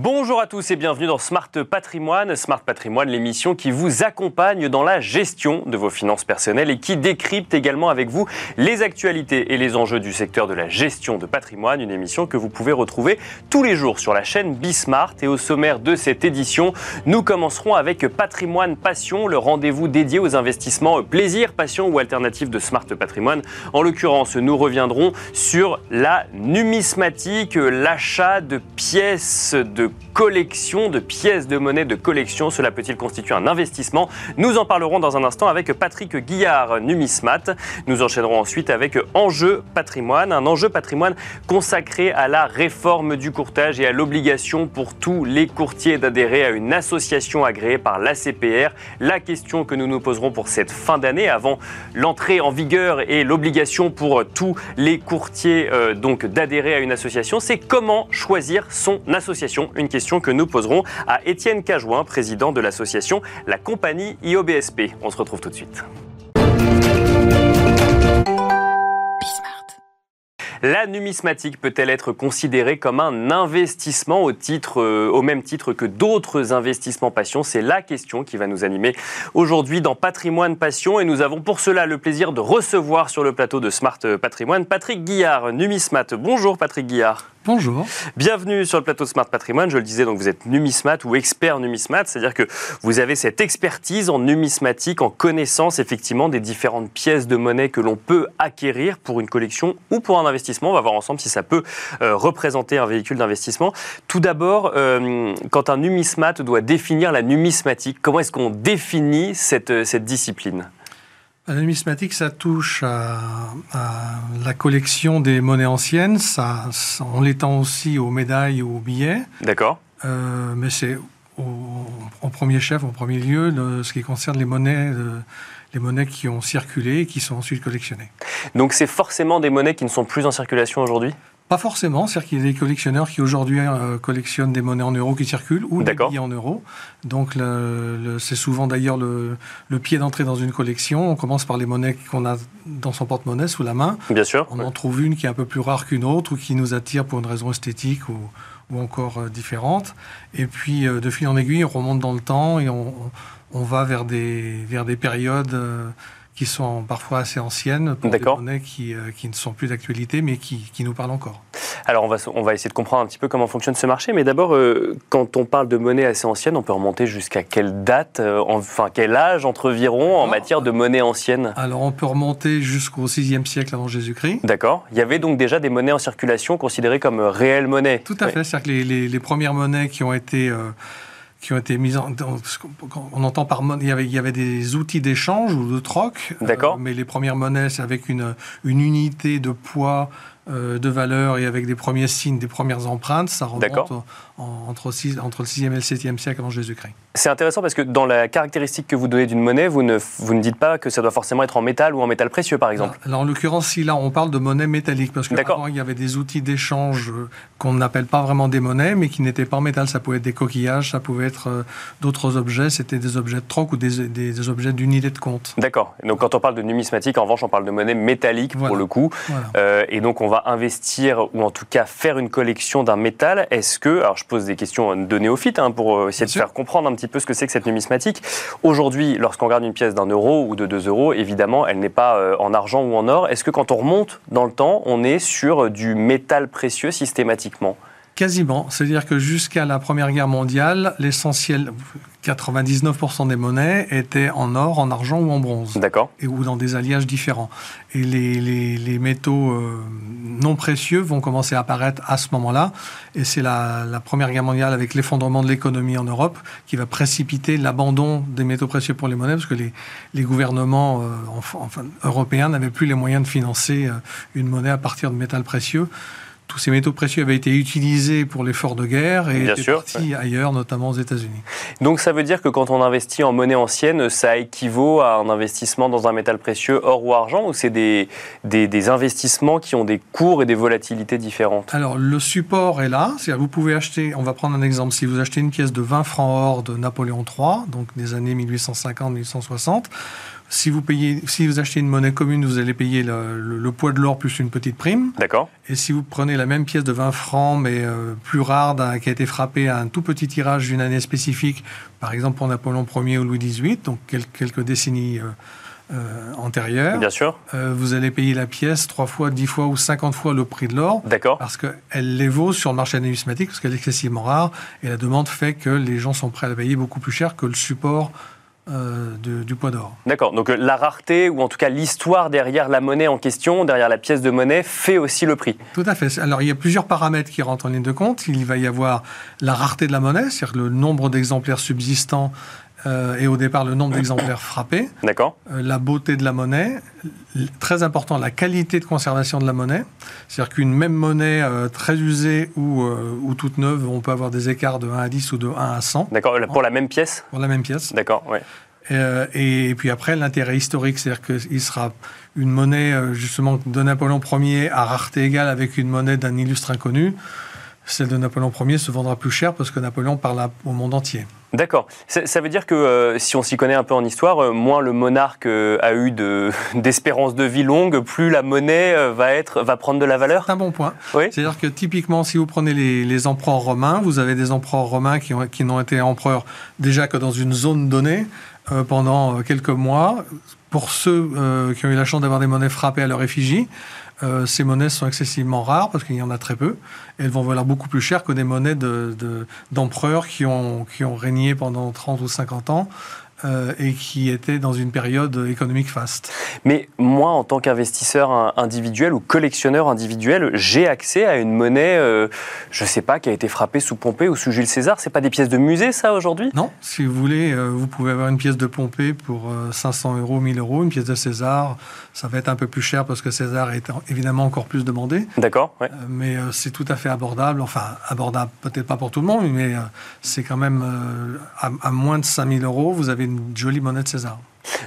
Bonjour à tous et bienvenue dans Smart Patrimoine. Smart Patrimoine, l'émission qui vous accompagne dans la gestion de vos finances personnelles et qui décrypte également avec vous les actualités et les enjeux du secteur de la gestion de patrimoine. Une émission que vous pouvez retrouver tous les jours sur la chaîne Bismart. Et au sommaire de cette édition, nous commencerons avec Patrimoine Passion, le rendez-vous dédié aux investissements plaisir, passion ou alternative de Smart Patrimoine. En l'occurrence, nous reviendrons sur la numismatique, l'achat de pièces de collection, de pièces de monnaie de collection. Cela peut-il constituer un investissement? Nous en parlerons dans un instant avec Patrick Guillard, numismate. Nous enchaînerons ensuite avec Enjeu patrimoine, un enjeu patrimoine consacré à la réforme du courtage et à l'obligation pour tous les courtiers d'adhérer à une association agréée par l'ACPR. La question que nous nous poserons pour cette fin d'année, avant l'entrée en vigueur et l'obligation pour tous les courtiers euh, donc d'adhérer à une association, c'est comment choisir son association une question que nous poserons à Étienne Cajouin, président de l'association La Compagnie IOBSP. On se retrouve tout de suite. La numismatique peut-elle être considérée comme un investissement au, titre, euh, au même titre que d'autres investissements passion? C'est la question qui va nous animer aujourd'hui dans Patrimoine Passion et nous avons pour cela le plaisir de recevoir sur le plateau de Smart Patrimoine Patrick Guillard, numismate. Bonjour Patrick Guillard. Bonjour. Bienvenue sur le plateau Smart Patrimoine. Je le disais, donc vous êtes numismate ou expert numismate, c'est-à-dire que vous avez cette expertise en numismatique, en connaissance effectivement des différentes pièces de monnaie que l'on peut acquérir pour une collection ou pour un investissement. On va voir ensemble si ça peut euh, représenter un véhicule d'investissement. Tout d'abord, euh, quand un numismate doit définir la numismatique, comment est-ce qu'on définit cette, cette discipline? La numismatique, ça touche à, la collection des monnaies anciennes, ça, on l'étend aussi aux médailles ou aux billets. D'accord. Euh, mais c'est au, premier chef, au premier lieu, ce qui concerne les monnaies, les monnaies qui ont circulé et qui sont ensuite collectionnées. Donc c'est forcément des monnaies qui ne sont plus en circulation aujourd'hui? Pas forcément, c'est-à-dire qu'il y a des collectionneurs qui aujourd'hui euh, collectionnent des monnaies en euros qui circulent ou des billets en euros. Donc c'est souvent d'ailleurs le, pied d'entrée dans une collection. On commence par les monnaies qu'on a dans son porte-monnaie sous la main. Bien sûr. On en trouve une qui est un peu plus rare qu'une autre ou qui nous attire pour une raison esthétique ou, ou encore euh, différente. Et puis euh, de fil en aiguille, on remonte dans le temps et on, on va vers des, vers des périodes qui sont parfois assez anciennes, pour des monnaies qui, euh, qui, ne sont plus d'actualité, mais qui, qui, nous parlent encore. Alors, on va, on va essayer de comprendre un petit peu comment fonctionne ce marché, mais d'abord, euh, quand on parle de monnaie assez ancienne, on peut remonter jusqu'à quelle date, euh, enfin, quel âge environ en matière de monnaie ancienne? Alors, on peut remonter jusqu'au 6e siècle avant Jésus-Christ. D'accord. Il y avait donc déjà des monnaies en circulation considérées comme réelles monnaies. Tout à fait. C'est-à-dire que les, les, les, premières monnaies qui ont été qui ont été mises en. On entend par il y avait, il y avait des outils d'échange ou de troc. D'accord. Euh, mais les premières monnaies, c'est avec une, une unité de poids euh, de valeur et avec des premiers signes, des premières empreintes, ça remonte entre, entre, le 6e et le 7e siècle avant Jésus-Christ. C'est intéressant parce que dans la caractéristique que vous donnez d'une monnaie, vous ne, vous ne dites pas que ça doit forcément être en métal ou en métal précieux, par exemple. Alors, en l'occurrence, si là, on parle de monnaie métallique, parce qu'avant, il y avait des outils d'échange euh, qu'on n'appelle pas vraiment des monnaies, mais qui n'étaient pas en métal. Ça pouvait être des coquillages, ça pouvait être euh, d'autres objets, c'était des objets de troc ou des, des, objets d'unité de compte. D'accord. Donc quand on parle de numismatique, en revanche, on parle de monnaie métallique pour le coup. et donc on va investir ou en tout cas faire une collection d'un métal, est-ce que, alors je pose des questions de néophytes hein, pour euh, essayer de faire comprendre un petit peu ce que c'est que cette numismatique. Aujourd'hui, lorsqu'on regarde une pièce d'un euro ou de deux euros, évidemment, elle n'est pas euh, en argent ou en or. Est-ce que quand on remonte dans le temps, on est sur du métal précieux systématiquement? Quasiment. C'est-à-dire que jusqu'à la Première Guerre mondiale, l'essentiel, 99% des monnaies étaient en or, en argent ou en bronze. D'accord. Et ou dans des alliages différents. Et les, les, métaux euh, non précieux vont commencer à apparaître à ce moment-là. Et c'est la, Première Guerre mondiale avec l'effondrement de l'économie en Europe qui va précipiter l'abandon des métaux précieux pour les monnaies parce que les, les gouvernements euh, enfin, européens n'avaient plus les moyens de financer euh, une monnaie à partir de métal précieux tous ces métaux précieux avaient été utilisés pour l'effort de guerre et étaient partis ailleurs, notamment aux États-Unis. Donc ça veut dire que quand on investit en monnaie ancienne, ça équivaut à un investissement dans un métal précieux, or ou argent, ou c'est des, des, investissements qui ont des cours et des volatilités différentes? Alors le support est là, c'est-à-dire vous pouvez acheter, on va prendre un exemple, si vous achetez une pièce de 20 francs or de Napoléon III, donc des années 1850-1860, si vous, payez, si vous achetez une monnaie commune, vous allez payer le, poids de l'or plus une petite prime. D'accord. Et si vous prenez la même pièce de 20 francs, mais euh, plus rare, qui a été frappée à un tout petit tirage d'une année spécifique, par exemple pour Napoléon Ier ou Louis XVIII, donc quelques décennies euh, euh, antérieures, Bien sûr. vous allez payer la pièce 3 fois, 10 fois ou 50 fois le prix de l'or. D'accord. Parce qu'elle les vaut sur le marché numismatique, parce qu'elle est excessivement rare, et la demande fait que les gens sont prêts à la payer beaucoup plus cher que le support euh, du poids d'or. D'accord, donc euh, la rareté, ou en tout cas l'histoire derrière la monnaie en question, derrière la pièce de monnaie, fait aussi le prix. Tout à fait. Alors il y a plusieurs paramètres qui rentrent en ligne de compte. Il va y avoir la rareté de la monnaie, c'est-à-dire le nombre d'exemplaires subsistants euh, et au départ le nombre d'exemplaires frappés. D'accord. la beauté de la monnaie, très important, la qualité de conservation de la monnaie. C'est-à-dire qu'une même monnaie très usée ou, ou, toute neuve, on peut avoir des écarts de 1 à 10 ou de 1 à 100. D'accord, pour la même pièce Pour la même pièce. D'accord, oui. Euh, et, puis après, l'intérêt historique, c'est-à-dire qu'il sera une monnaie euh, justement de Napoléon Ier à rareté égale avec une monnaie d'un illustre inconnu. Celle de Napoléon Ier se vendra plus cher parce que Napoléon parle au monde entier. D'accord. Ça, veut dire que euh, si on s'y connaît un peu en histoire, moins le monarque a eu d'espérance de, vie longue, plus la monnaie va, être, va prendre de la valeur C'est un bon point. C'est-à-dire que typiquement, si vous prenez les, empereurs romains, vous avez des empereurs romains qui, qui n'ont été empereurs déjà que dans une zone donnée. Euh, pendant euh, quelques mois. Pour ceux euh, qui ont eu la chance d'avoir des monnaies frappées à leur effigie, ces monnaies sont excessivement rares parce qu'il y en a très peu. elles vont valoir beaucoup plus cher que des monnaies d'empereurs de, qui, ont, qui ont régné pendant 30 ou 50 ans euh, et qui était dans une période économique faste. Mais moi, en tant qu'investisseur individuel ou collectionneur individuel, j'ai accès à une monnaie, euh, je ne sais pas, qui a été frappée sous Pompée ou sous Jules César. C'est pas des pièces de musée, ça, aujourd'hui? Non. Si vous voulez, euh, vous pouvez avoir une pièce de Pompée pour 500 euros, 1000 euros. Une pièce de César, ça va être un peu plus cher parce que César est évidemment encore plus demandé. D'accord. Ouais. mais c'est tout à fait abordable. Enfin, abordable peut-être pas pour tout le monde, mais c'est quand même à, à, moins de 5000 euros, vous avez une jolie monnaie de César.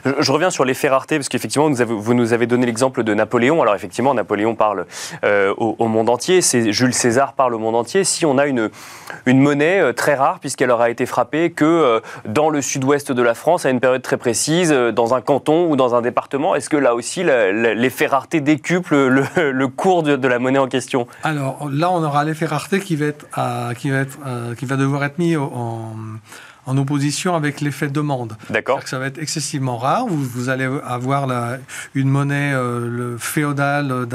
Je, reviens sur l'effet rareté, parce qu'effectivement, vous, nous avez donné l'exemple de Napoléon. Alors effectivement, Napoléon parle euh, au, monde entier, Jules César parle au monde entier. Si on a une, une monnaie euh, très rare, puisqu'elle aura été frappée que euh, dans le sud-ouest de la France, à une période très précise, dans un canton ou dans un département, est-ce que là aussi, l'effet rareté décuple le, cours de, la monnaie en question? Alors là, on aura l'effet rareté qui va, être, qui, va être, qui va devoir être mis en en opposition avec l'effet demande. D'accord. Ça va être excessivement rare. Vous, allez avoir la, une monnaie euh, le féodale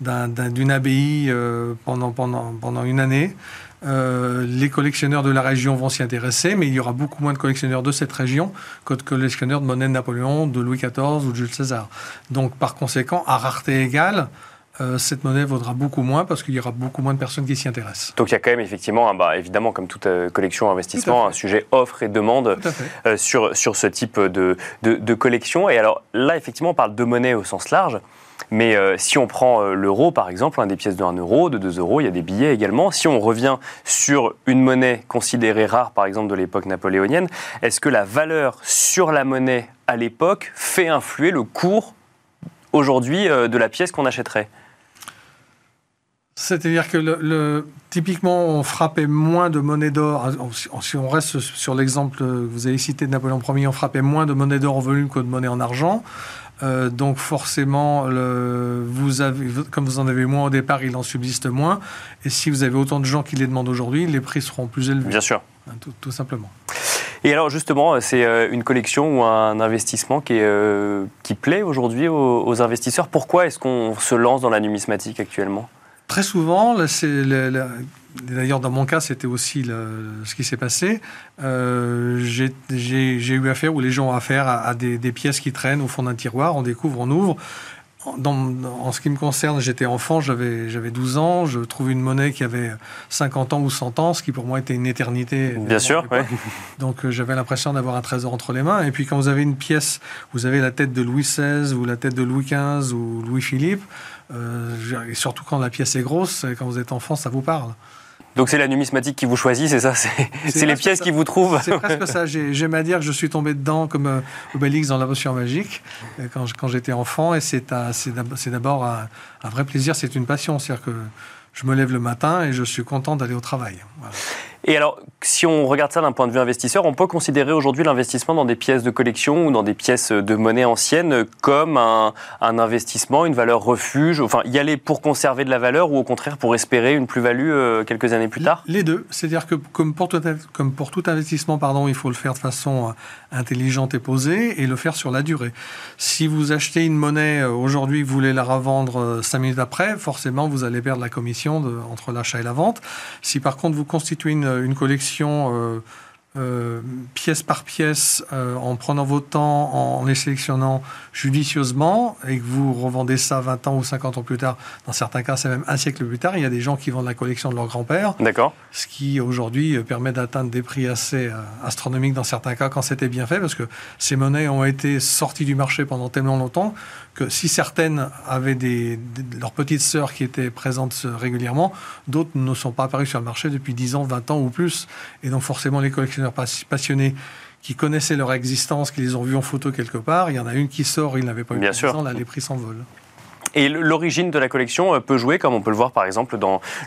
d'une abbaye euh, pendant, pendant, pendant une année. Euh, les collectionneurs de la région vont s'y intéresser, mais il y aura beaucoup moins de collectionneurs de cette région que de collectionneurs de monnaie de Napoléon, de Louis XIV ou de Jules César. Donc, par conséquent, à rareté égale, euh, cette monnaie vaudra beaucoup moins parce qu'il y aura beaucoup moins de personnes qui s'y intéressent. Donc il y a quand même effectivement, bah, évidemment, comme toute euh, collection investissement, un sujet offre et demande euh, sur, sur ce type de, de, collection. Et alors là, effectivement, on parle de monnaie au sens large. Mais si on prend l'euro, par exemple, des pièces de 1 euro, de 2 euros, il y a des billets également. Si on revient sur une monnaie considérée rare, par exemple, de l'époque napoléonienne, est-ce que la valeur sur la monnaie à l'époque fait influer le cours aujourd'hui de la pièce qu'on achèterait? C'est-à-dire que le, typiquement, on frappait moins de monnaie d'or. Si on reste sur l'exemple que vous avez cité de Napoléon Ier, on frappait moins de monnaie d'or en volume que de monnaie en argent. Euh, donc forcément, vous avez, comme vous en avez moins au départ, il en subsiste moins. Et si vous avez autant de gens qui les demandent aujourd'hui, les prix seront plus élevés. Bien sûr. Hein, tout, simplement. Et alors justement, c'est euh, une collection ou un investissement qui, euh, qui plaît aujourd'hui aux investisseurs. Pourquoi est-ce qu'on se lance dans la numismatique actuellement? Très souvent, d'ailleurs dans mon cas c'était aussi ce qui s'est passé, euh, j'ai eu affaire, ou les gens ont affaire à, des, pièces qui traînent au fond d'un tiroir, on découvre, on ouvre. en ce qui me concerne, j'étais enfant, j'avais 12 ans, je trouve une monnaie qui avait 50 ans ou 100 ans, ce qui pour moi était une éternité. Bien sûr, oui. Donc euh, j'avais l'impression d'avoir un trésor entre les mains. Et puis quand vous avez une pièce, vous avez la tête de Louis XVI ou la tête de Louis XV ou Louis-Philippe, euh, et surtout quand la pièce est grosse, quand vous êtes enfant, ça vous parle. Donc c'est la numismatique qui vous choisit, c'est ça? C'est les pièces qui vous trouvent C'est presque ça. J'aime à dire que je suis tombé dedans comme euh, Obélix dans la potion magique euh, quand, quand j'étais enfant. Et c'est d'abord un, vrai plaisir, c'est une passion. C'est-à-dire que je me lève le matin et je suis content d'aller au travail. Et alors, si on regarde ça d'un point de vue investisseur, on peut considérer aujourd'hui l'investissement dans des pièces de collection ou dans des pièces de monnaie ancienne comme un, investissement, une valeur refuge, enfin y aller pour conserver de la valeur ou au contraire pour espérer une plus-value euh, quelques années plus tard? Les deux. C'est-à-dire que comme pour, tout, comme pour tout investissement, pardon, il faut le faire de façon euh, intelligente et posée et le faire sur la durée. Si vous achetez une monnaie euh, aujourd'hui, vous voulez la revendre cinq minutes après, forcément vous allez perdre la commission de, entre l'achat et la vente. Si par contre vous constituez une une collection euh, euh, pièce par pièce, euh, en prenant vos temps, en les sélectionnant judicieusement, et que vous revendez ça 20 ans ou 50 ans plus tard, dans certains cas, c'est même un siècle plus tard, il y a des gens qui vendent la collection de leur grand-père. D'accord. Ce qui, aujourd'hui, permet d'atteindre des prix assez astronomiques dans certains cas quand c'était bien fait, parce que ces monnaies ont été sorties du marché pendant tellement longtemps que si certaines avaient des, leurs petites sœurs qui étaient présentes régulièrement, d'autres ne sont pas apparues sur le marché depuis 10 ans, 20 ans ou plus. Et donc forcément, les collectionneurs passionnés qui connaissaient leur existence, qui les ont vus en photo quelque part, il y en a une qui sort, il n'avait pas eu Bien sûr. là les prix s'envolent. Et l'origine de la collection euh, peut jouer, comme on peut le voir par exemple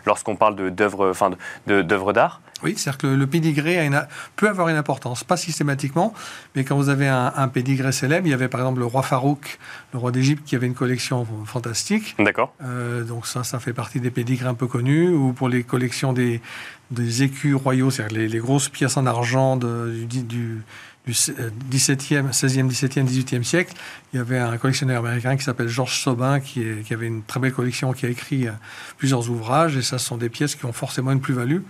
lorsqu'on parle d'œuvres enfin, d'art oui, c'est-à-dire que le, pédigré peut avoir une importance, pas systématiquement, mais quand vous avez un, un, pédigré célèbre, il y avait par exemple le roi Farouk, le roi d'Égypte, qui avait une collection fantastique. D'accord. Euh, donc ça, ça fait partie des pédigrés un peu connus, ou pour les collections des, des écus royaux, c'est-à-dire les, grosses pièces en argent du, du, du 17e, 16e, 17e, 18e siècle. Il y avait un collectionneur américain qui s'appelle Georges Sobin, qui, qui, avait une très belle collection, qui a écrit euh, plusieurs ouvrages, et ça, ce sont des pièces qui ont forcément une plus-value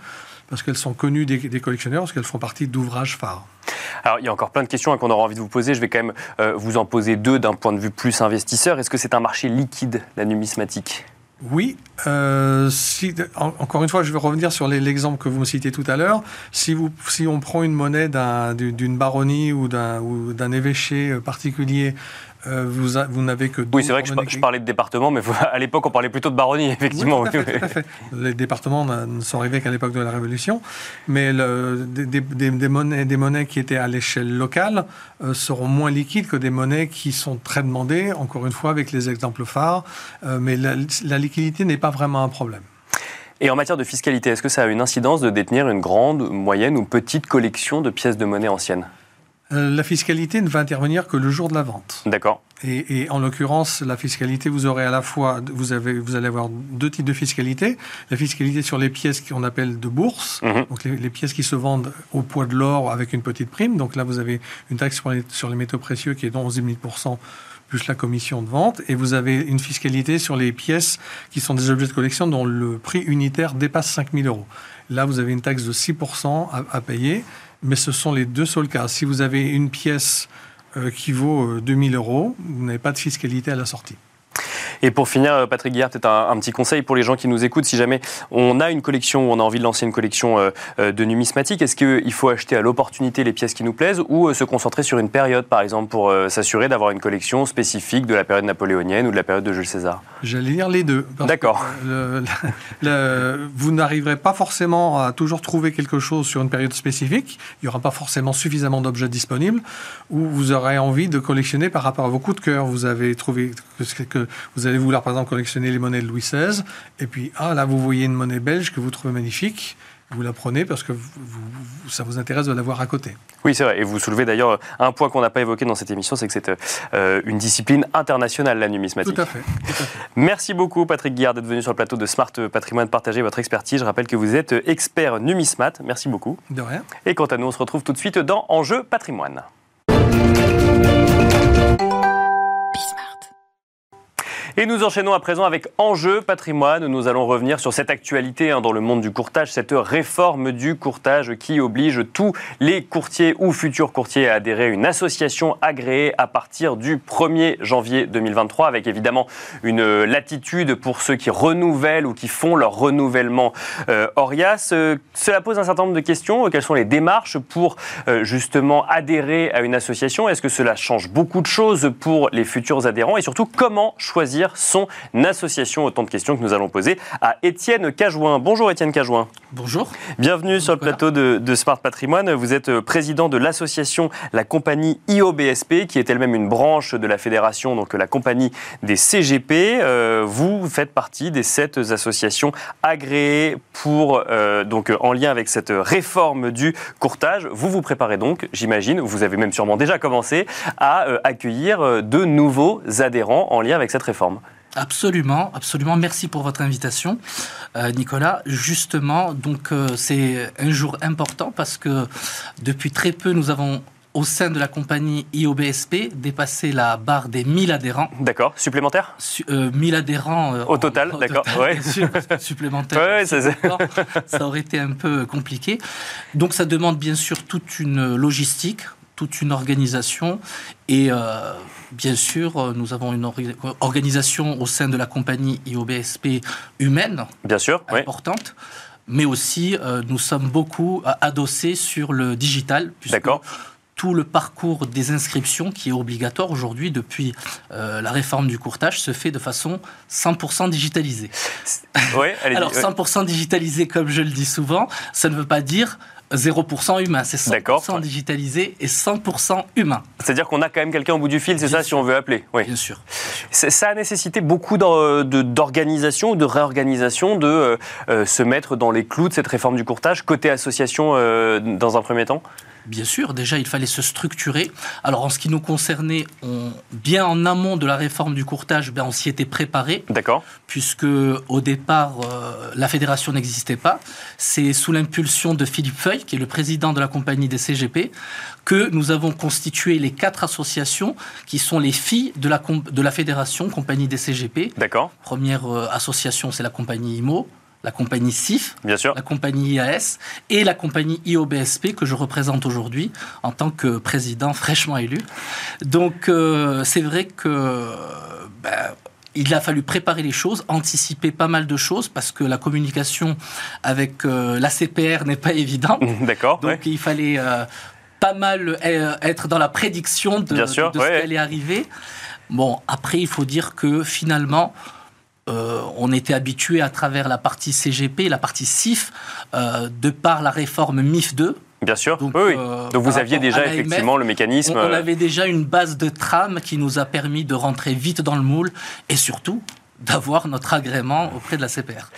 parce qu'elles sont connues des, collectionneurs, parce qu'elles font partie d'ouvrages phares. Alors, il y a encore plein de questions hein, qu'on aura envie de vous poser. Je vais quand même euh, vous en poser deux d'un point de vue plus investisseur. Est-ce que c'est un marché liquide, la numismatique? Oui. Euh, si, encore une fois, je vais revenir sur l'exemple que vous me citez tout à l'heure. Si, si on prend une monnaie d'une baronnie ou d'un évêché particulier euh, vous, vous n'avez que Oui, c'est vrai que je, parlais de département, mais à l'époque, on parlait plutôt de baronnie, effectivement. Oui, tout, à fait, Les départements ne sont arrivés qu'à l'époque de la Révolution, mais le, des, monnaies, des monnaies qui étaient à l'échelle locale euh, seront moins liquides que des monnaies qui sont très demandées, encore une fois, avec les exemples phares, euh, mais la, la liquidité n'est pas vraiment un problème. Et en matière de fiscalité, est-ce que ça a une incidence de détenir une grande, moyenne ou petite collection de pièces de monnaie anciennes? La fiscalité ne va intervenir que le jour de la vente. D'accord. Et, en l'occurrence, la fiscalité, vous aurez à la fois, vous, avez, vous allez avoir deux types de fiscalité. La fiscalité sur les pièces qu'on appelle de bourse, mhm. donc les, pièces qui se vendent au poids de l'or avec une petite prime. Donc là, vous avez une taxe sur les, sur les métaux précieux qui est de 11 000 plus la commission de vente. Et vous avez une fiscalité sur les pièces qui sont des objets de collection dont le prix unitaire dépasse 5 000 euros. Là, vous avez une taxe de 6% à payer mais ce sont les deux seuls cas. Si vous avez une pièce euh, qui vaut 2000 euh, euros, vous n'avez pas de fiscalité à la sortie. Et pour finir, euh, Patrick Guillard, peut-être un, petit conseil pour les gens qui nous écoutent. Si jamais on a une collection ou on a envie de lancer une collection euh, euh, de numismatique, est-ce qu'il faut acheter à l'opportunité les pièces qui nous plaisent ou se concentrer sur une période, par exemple, pour s'assurer d'avoir une collection spécifique de la période napoléonienne ou de la période de Jules César? J'allais lire les deux. D'accord. vous n'arriverez pas forcément à toujours trouver quelque chose sur une période spécifique. Il n'y aura pas forcément suffisamment d'objets disponibles. Ou vous aurez envie de collectionner par rapport à vos coups de cœur. Vous avez trouvé que, que vous allez vouloir par exemple collectionner les monnaies de Louis XVI, et puis ah là vous voyez une monnaie belge que vous trouvez magnifique, vous la prenez parce que ça vous intéresse de l'avoir à côté. Oui, c'est vrai. Et vous soulevez d'ailleurs un point qu'on n'a pas évoqué dans cette émission, c'est que c'est euh, une discipline internationale, la numismatique. Tout à, fait, Merci beaucoup, Patrick Guillard, d'être venu sur le plateau de Smart Patrimoine, partager votre expertise. Je rappelle que vous êtes expert numismat. Merci beaucoup. De rien. Et quant à nous, on se retrouve tout de suite dans Enjeu Patrimoine. Et nous enchaînons à présent avec Enjeu patrimoine. Nous allons revenir sur cette actualité hein, dans le monde du courtage, cette réforme du courtage qui oblige tous les courtiers ou futurs courtiers à adhérer à une association agréée à partir du 1er janvier 2023, avec évidemment une latitude pour ceux qui renouvellent ou qui font leur renouvellement euh, Orias. Euh, cela pose un certain nombre de questions. Quelles sont les démarches pour euh, justement adhérer à une association? Est-ce que cela change beaucoup de choses pour les futurs adhérents? Et surtout, comment choisir son association Autant de questions que nous allons poser à Étienne Cajouin. Bonjour Étienne Cajouin. Bonjour. Bienvenue sur le plateau de, de, Smart Patrimoine. Vous êtes président de l'association La Compagnie IOBSP, qui est elle-même une branche de la fédération, donc la compagnie des CGP. Euh, vous faites partie des sept associations agréées pour, euh, donc, en lien avec cette réforme du courtage. Vous vous préparez donc, j'imagine, vous avez même sûrement déjà commencé, à euh, accueillir de nouveaux adhérents en lien avec cette réforme. Absolument, absolument. Merci pour votre invitation, Nicolas. Justement, donc c'est un jour important parce que depuis très peu, nous avons au sein de la compagnie IOBSP dépasser la barre des 1000 adhérents. D'accord, supplémentaires? 1000 euh, adhérents. Euh, au total, d'accord. Ouais. supplémentaires. Ouais, ça aurait été un peu compliqué. Donc ça demande bien sûr toute une logistique, toute une organisation. Et euh, bien sûr, nous avons une organisation au sein de la compagnie IOBSP humaine. Bien sûr, importante. Mais aussi, nous sommes beaucoup adossés sur le digital. D'accord tout le parcours des inscriptions qui est obligatoire aujourd'hui depuis euh, la réforme du courtage se fait de façon 100% digitalisée. Oui, Alors 100% digitalisé, comme je le dis souvent, ça ne veut pas dire 0% humain, c'est 100% digitalisé et 100% humain. C'est-à-dire qu'on a quand même quelqu'un au bout du fil, c'est ça, si on veut appeler oui. Bien sûr. Ça a nécessité beaucoup d'organisation ou de réorganisation de euh, euh, se mettre dans les clous de cette réforme du courtage, côté association dans un premier temps? Bien sûr, déjà, il fallait se structurer. Alors, en ce qui nous concernait, on, bien en amont de la réforme du courtage, ben, on s'y était préparé. D'accord. Puisque, au départ, euh, la fédération n'existait pas. C'est sous l'impulsion de Philippe Feuille, qui est le président de la compagnie des CGP, que nous avons constitué les quatre associations qui sont les filles de la, de la fédération, compagnie des CGP. D'accord. Première euh, association, c'est la compagnie IMO la compagnie SIF, Bien sûr. la compagnie IAS et la compagnie IOBSP que je représente aujourd'hui en tant que président fraîchement élu. Donc euh, c'est vrai que ben, il a fallu préparer les choses, anticiper pas mal de choses parce que la communication avec euh, la CPR n'est pas évidente. D'accord. Donc il fallait euh, pas mal être dans la prédiction de, ce qui allait arriver. Bon, après, il faut dire que finalement, euh, on était habitué à travers la partie CGP, la partie CIF, euh, de par la réforme MIF 2. Bien sûr, donc, oui, euh, donc vous aviez déjà effectivement le mécanisme. On, avait déjà une base de trame qui nous a permis de rentrer vite dans le moule et surtout d'avoir notre agrément auprès de la CPR.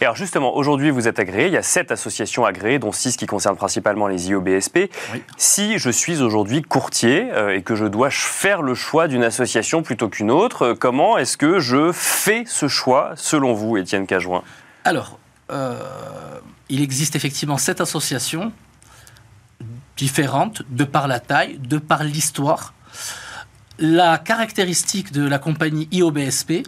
Et alors justement, aujourd'hui, vous êtes agréé. Il y a sept associations agréées, dont six qui concernent principalement les IOBSP. Si je suis aujourd'hui courtier euh, et que je dois faire le choix d'une association plutôt qu'une autre, euh, comment est-ce que je fais ce choix, selon vous, Étienne Cajouin Alors, euh, il existe effectivement sept associations différentes de par la taille, de par l'histoire. La caractéristique de la compagnie IOBSP,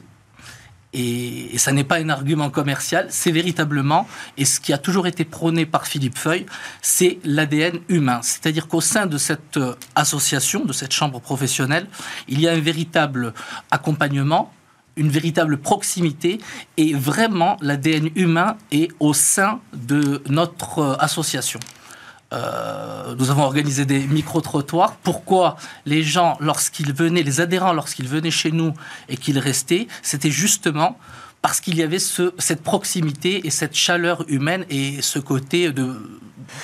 et, ça n'est pas un argument commercial, c'est véritablement, et ce qui a toujours été prôné par Philippe Feuille, c'est l'ADN humain. C'est-à-dire qu'au sein de cette euh, association, de cette chambre professionnelle, il y a un véritable accompagnement, une véritable proximité, et vraiment l'ADN humain est au sein de notre euh, association. Euh, nous avons organisé des micro-trottoirs. Pourquoi les gens, lorsqu'ils venaient, les adhérents, lorsqu'ils venaient chez nous et qu'ils restaient, c'était justement parce qu'il y avait ce, cette proximité et cette chaleur humaine et ce côté de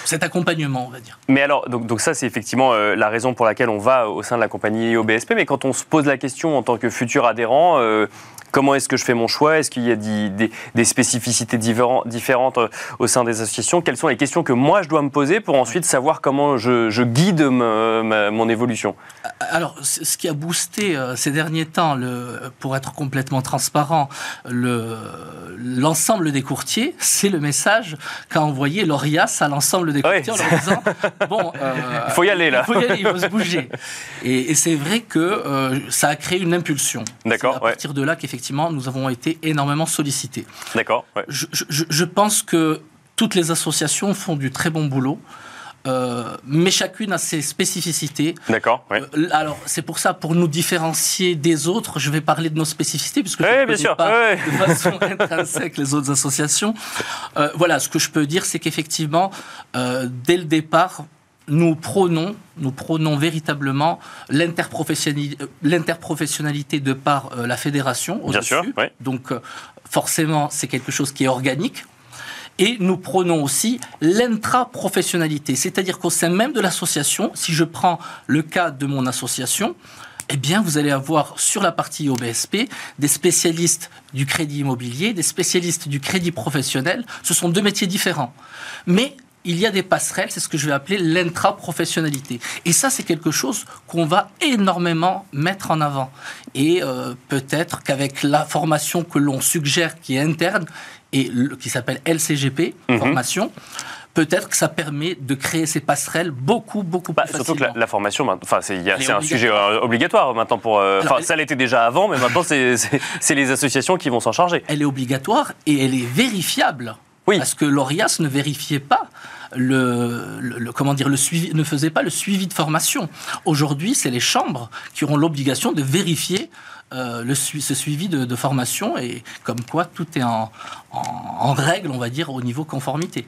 cet accompagnement, on va dire. Mais alors, donc, donc ça, c'est effectivement euh, la raison pour laquelle on va au sein de la compagnie OBSP. Mais quand on se pose la question en tant que futur adhérent, euh, Comment est-ce que je fais mon choix? Est-ce qu'il y a des, spécificités différentes euh, au sein des associations? Quelles sont les questions que moi je dois me poser pour ensuite savoir comment je, guide mon évolution? Alors, ce qui a boosté ces derniers temps, pour être complètement transparent, l'ensemble des courtiers, c'est le message qu'a envoyé l'ORIAS à l'ensemble des en leur disant bon, euh, il faut y aller là, il faut y aller, il faut se bouger. Et, c'est vrai que ça a créé une impulsion. D'accord. À partir de là qu'effectivement nous avons été énormément sollicités. D'accord. Je, pense que toutes les associations font du très bon boulot. Euh, mais chacune a ses spécificités. D'accord. Euh, alors, c'est pour ça, pour nous différencier des autres, je vais parler de nos spécificités, puisque je ne connais pas de façon intrinsèque les autres associations. Euh, voilà, ce que je peux dire, c'est qu'effectivement, dès le départ, nous prônons, nous prônons véritablement l'interprofessionnalité de par la fédération Bien sûr, Donc, forcément, c'est quelque chose qui est organique. Et nous prônons aussi l'intraprofessionnalité, c'est-à-dire qu'au sein même de l'association, si je prends le cas de mon association, eh bien, vous allez avoir sur la partie OBSP des spécialistes du crédit immobilier, des spécialistes du crédit professionnel. Ce sont deux métiers différents. Mais il y a des passerelles, c'est ce que je vais appeler l'intraprofessionnalité. Et ça, c'est quelque chose qu'on va énormément mettre en avant. Et euh, peut-être qu'avec la formation que l'on suggère, qui est interne, et qui s'appelle LCGP, mhm. formation, peut-être que ça permet de créer ces passerelles beaucoup, beaucoup bah, plus facilement. Surtout que la, formation, enfin, c'est un sujet euh, obligatoire maintenant pour. Euh, ça l'était déjà avant, mais maintenant c'est les associations qui vont s'en charger. Elle est obligatoire et elle est vérifiable. Oui. Parce que l'ORIAS ne vérifiait pas le, comment dire, le suivi, ne faisait pas le suivi de formation. Aujourd'hui, c'est les chambres qui auront l'obligation de vérifier euh, le, ce suivi de, formation et comme quoi tout est en, règle, on va dire, au niveau conformité.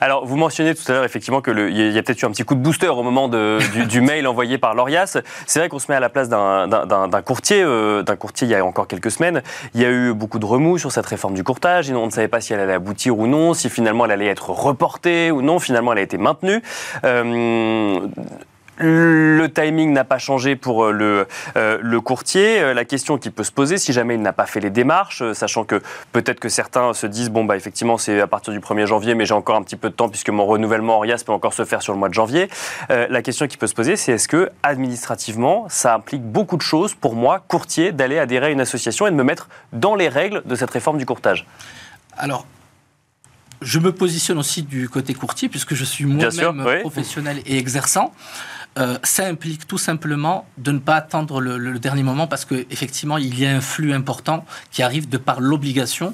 Alors, vous mentionnez tout à l'heure effectivement qu'il y a, peut-être eu un petit coup de booster au moment du, mail envoyé par l'ORIAS. C'est vrai qu'on se met à la place d'un courtier. Euh, d'un courtier, il y a encore quelques semaines, il y a eu beaucoup de remous sur cette réforme du courtage. on ne savait pas si elle allait aboutir ou non, si finalement elle allait être reportée ou non. Finalement, elle a été maintenue. Euh, le timing n'a pas changé pour euh, le, euh, le, courtier. Euh, la question qui peut se poser, si jamais il n'a pas fait les démarches, sachant que peut-être que certains se disent, bon, bah, effectivement, c'est à partir du 1er janvier, mais j'ai encore un petit peu de temps puisque mon renouvellement Orias peut encore se faire sur le mois de janvier. la question qui peut se poser, c'est est-ce que, administrativement, ça implique beaucoup de choses pour moi, courtier, d'aller adhérer à une association et de me mettre dans les règles de cette réforme du courtage? Alors, je me positionne aussi du côté courtier puisque je suis moi-même professionnel et exerçant. Euh, ça implique tout simplement de ne pas attendre le, dernier moment parce qu'effectivement, il y a un flux important qui arrive de par l'obligation.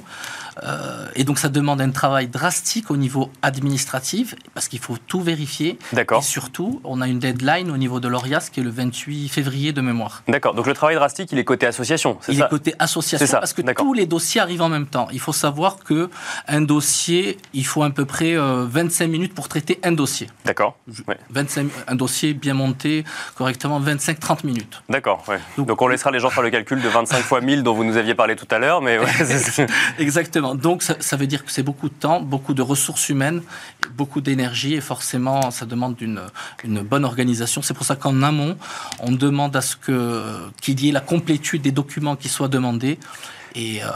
Euh, et donc ça demande un travail drastique au niveau administratif parce qu'il faut tout vérifier. D'accord. Et surtout, on a une deadline au niveau de l'ORIAS qui est le 28 février de mémoire. D'accord. Donc le travail drastique, il est côté association, c'est ça Il est côté association ça. parce que tous les dossiers arrivent en même temps. Il faut savoir que un dossier, il faut à peu près 25 euh, minutes pour traiter un dossier. D'accord. un dossier bien monté correctement, 25-30 minutes. D'accord. Donc, on laissera les gens faire le calcul de 25 fois 1000 dont vous nous aviez parlé tout à l'heure, mais Exactement. Donc ça, veut dire que c'est beaucoup de temps, beaucoup de ressources humaines, beaucoup d'énergie et forcément ça demande une, bonne organisation. C'est pour ça qu'en amont, on demande à ce qu'il y ait la complétude des documents qui soient demandés. Et, euh,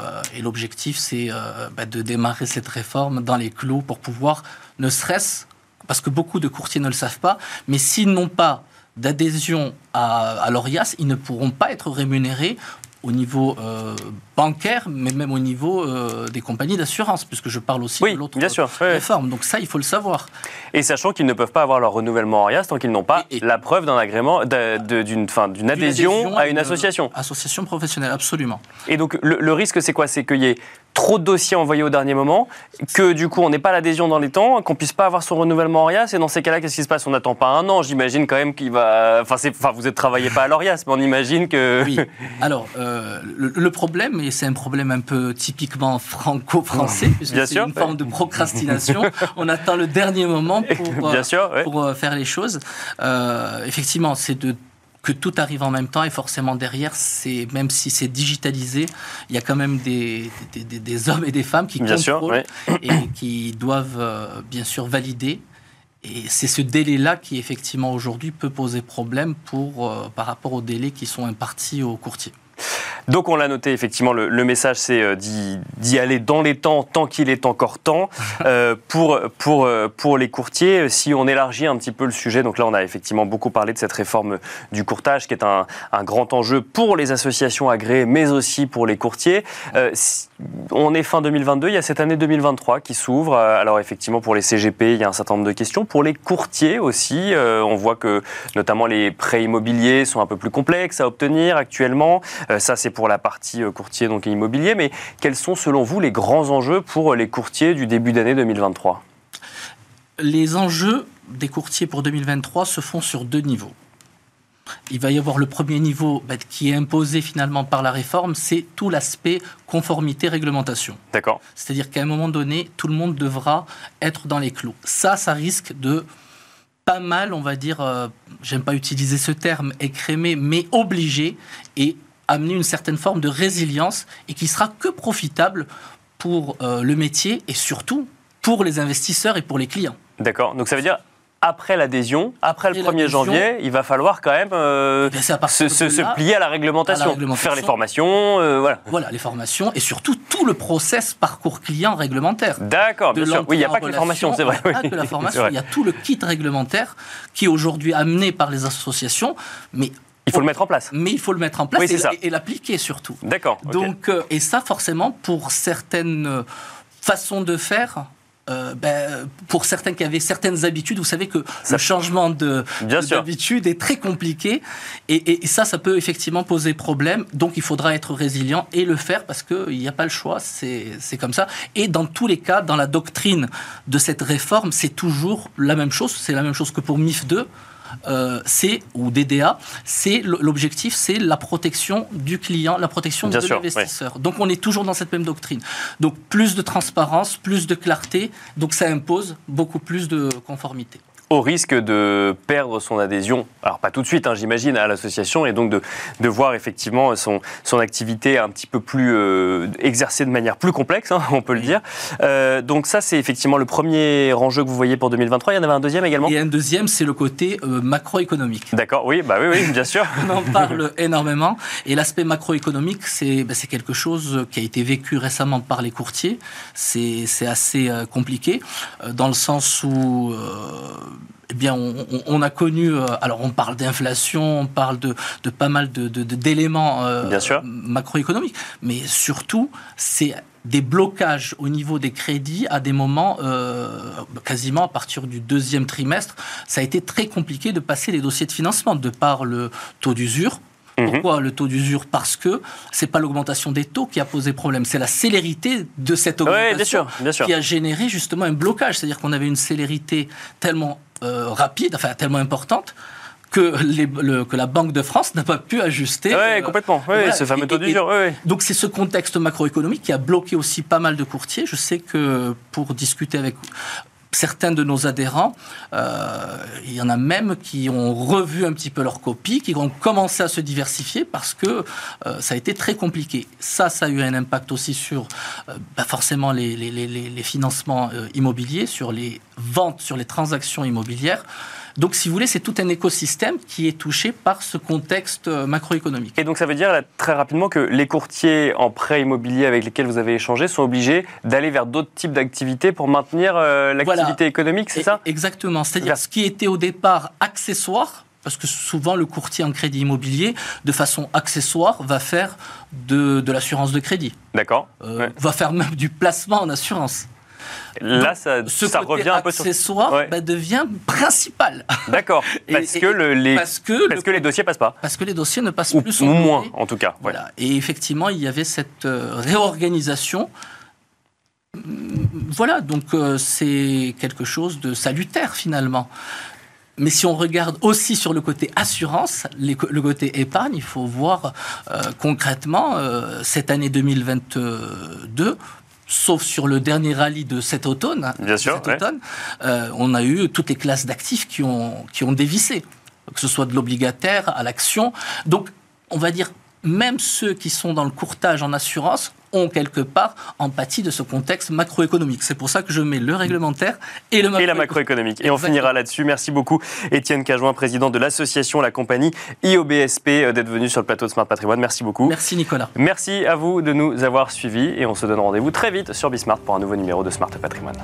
l'objectif, c'est euh, bah, de démarrer cette réforme dans les clous pour pouvoir, ne serait-ce, parce que beaucoup de courtiers ne le savent pas, mais s'ils n'ont pas d'adhésion à l'ORIAS, ils ne pourront pas être rémunérés au niveau euh, bancaire, mais même au niveau euh, des compagnies d'assurance, puisque je parle aussi de l'autre réforme. Donc ça, il faut le savoir. Et sachant qu'ils ne peuvent pas avoir leur renouvellement ORIAS tant qu'ils n'ont pas la preuve d'un agrément, d'une d'une adhésion, à une, association. Association professionnelle, absolument. Et donc le, le risque, c'est quoi? C'est qu'il y ait trop de dossiers envoyés au dernier moment, que du coup on n'ait pas l'adhésion dans les temps, qu'on puisse pas avoir son renouvellement Orias. Et dans ces cas-là, qu'est-ce qui se passe? On n'attend pas un an, j'imagine quand même qu'il va. Enfin, enfin, vous êtes travaillé pas à l'Orias, mais on imagine que. Oui. Alors, euh, le, problème, et c'est un problème un peu typiquement franco-français, puisque c'est une forme de procrastination. on attend le dernier moment pour, Bien sûr, pour euh, faire les choses. Euh, effectivement, c'est de que tout arrive en même temps et forcément derrière, c'est même si c'est digitalisé, il y a quand même des, des, hommes et des femmes qui contrôlent et qui doivent euh, bien sûr valider. Et c'est ce délai-là qui effectivement aujourd'hui peut poser problème pour, euh, par rapport aux délais qui sont impartis aux courtiers. Donc on l'a noté, effectivement, le, message c'est euh, d'y aller dans les temps, tant qu'il est encore temps, euh, pour, pour, euh, pour les courtiers. Si on élargit un petit peu le sujet, donc là on a effectivement beaucoup parlé de cette réforme du courtage, qui est un, un grand enjeu pour les associations agréées, mais aussi pour les courtiers. on est fin 2022, il y a cette année 2023 qui s'ouvre. Alors effectivement, pour les CGP, il y a un certain nombre de questions. Pour les courtiers aussi, on voit que notamment les prêts immobiliers sont un peu plus complexes à obtenir actuellement. ça, c'est pour la partie euh, courtier donc immobilier, mais quels sont selon vous les grands enjeux pour les courtiers du début d'année 2023 Les enjeux des courtiers pour 2023 se font sur deux niveaux. Il va y avoir le premier niveau bah, qui est imposé finalement par la réforme, c'est tout l'aspect conformité réglementation. D'accord. C'est-à-dire qu'à un moment donné, tout le monde devra être dans les clous. Ça, ça risque de pas mal, on va dire, euh, j'aime pas utiliser ce terme, écrémé, mais obligé et amener une certaine forme de résilience et qui sera que profitable pour euh, le métier et surtout pour les investisseurs et pour les clients. D'accord. Donc ça veut dire après l'adhésion, après le 1er janvier, il va falloir quand même euh, Eh bien, se, plier à la réglementation, à la réglementation. faire les formations, euh, voilà. Voilà, les formations et surtout tout le process parcours client réglementaire. D'accord, bien sûr. Oui, il n'y a pas que les formations, c'est vrai. relation, oui. Pas que la formation, il y a tout le kit réglementaire qui est aujourd'hui amené par les associations, mais Il faut le mettre en place. mais il faut le mettre en place Oui, et, l'appliquer surtout. D'accord. Donc, euh, et ça, forcément, pour certaines euh, façons de faire, euh, ben, pour certains qui avaient certaines habitudes, vous savez que Ça- le changement d'habitude est très compliqué et, et- et ça, ça peut effectivement poser problème. Donc, il faudra être résilient et le faire parce qu'il n'y a pas le choix, c'est c'est comme ça. Et dans tous les cas, dans la doctrine de cette réforme, c'est toujours la même chose. C'est la même chose que pour MIF 2. Euh, c'est ou DDA, c'est l'objectif, c'est la protection du client, la protection Bien de l'investisseur. Donc on est toujours dans cette même doctrine. Donc plus de transparence, plus de clarté, donc ça impose beaucoup plus de conformité. Au risque de perdre son adhésion, alors pas tout de suite, hein, j'imagine, à l'association, et donc de, de voir effectivement son, son activité un petit peu plus euh, exercée de manière plus complexe, hein, on peut le dire. Euh, donc ça, c'est effectivement le premier enjeu que vous voyez pour 2023. Il y en avait un deuxième également? Et un deuxième, c'est le côté euh, macroéconomique. D'accord, oui, bah oui, oui, bien sûr. On en parle énormément. Et l'aspect macroéconomique, c'est ben, c'est quelque chose qui a été vécu récemment par les courtiers. C'est assez compliqué, dans le sens où. Eh bien, on, a connu. euh, alors, on parle d'inflation, on parle de, de pas mal de- de- de- d'éléments euh, macroéconomiques, mais surtout, c'est des blocages au niveau des crédits à des moments, euh, quasiment à partir du deuxième trimestre, ça a été très compliqué de passer les dossiers de financement de par le taux d'usure. Mhm. Pourquoi le taux d'usure Parce que c'est pas l'augmentation des taux qui a posé problème, c'est la célérité de cette augmentation Oui, bien sûr, bien sûr. qui a généré justement un blocage. C'est-à-dire qu'on avait une célérité tellement euh, rapide, enfin tellement importante, que, les- le- que la Banque de France n'a pas pu ajuster. Oui, euh, complètement. Oui, voilà. ce fameux taux d'usure. Oui, oui. donc c'est ce contexte macroéconomique qui a bloqué aussi pas mal de courtiers. Je sais que pour discuter avec certains de nos adhérents, euh, il y en a même qui ont revu un petit peu leur copie, qui ont commencé à se diversifier parce que euh, ça a été très compliqué. Ça, ça a eu un impact aussi sur euh, bah, forcément les, financements immobiliers, sur les ventes, sur les transactions immobilières. Donc, si vous voulez, c'est tout un écosystème qui est touché par ce contexte euh, macroéconomique. Et donc ça veut dire là, très rapidement que les courtiers en prêt immobilier avec lesquels vous avez échangé sont obligés d'aller vers d'autres types d'activités pour maintenir euh, l'activité Voilà. économique, c'est ça? Exactement. C'est-à-dire ce qui était au départ accessoire, parce que souvent le courtier en crédit immobilier, de façon accessoire, va faire de, de l'assurance de crédit, D'accord. Euh, Ouais. va faire même du placement en assurance. Là, ça, Ce ça côté revient un peu sur. accessoire Ouais. bah, devient principal. D'accord. Parce et- que le- les parce que, parce le- que les dossiers passent pas. parce que les dossiers ne passent Ou, plus ou moins, en tout cas. ouais. Voilà. Et effectivement, il y avait cette euh, réorganisation. Hum, Voilà, donc euh, c'est quelque chose de salutaire finalement. Mais si on regarde aussi sur le côté assurance, les le côté épargne, il faut voir euh, concrètement euh, cette année 2022. Sauf sur le dernier rallye de cet automne, Bien de sûr, cet ouais. automne, euh, on a eu toutes les classes d'actifs qui ont, qui ont dévissé, que ce soit de l'obligataire à l'action. Donc, on va dire, même ceux qui sont dans le courtage en assurance ont quelque part empathie de ce contexte macroéconomique. C'est pour ça que je mets le réglementaire et le Et la macroéconomique. macroéconomique. Et on Exactement. finira là-dessus. Merci beaucoup, Étienne Cajoin, président de l'association La Compagnie IOBSP, euh, d'être venu sur le plateau de Smart Patrimoine. Merci beaucoup. Merci Nicolas. Merci à vous de nous avoir suivis et on se donne rendez-vous très vite sur Bismart pour un nouveau numéro de Smart Patrimoine.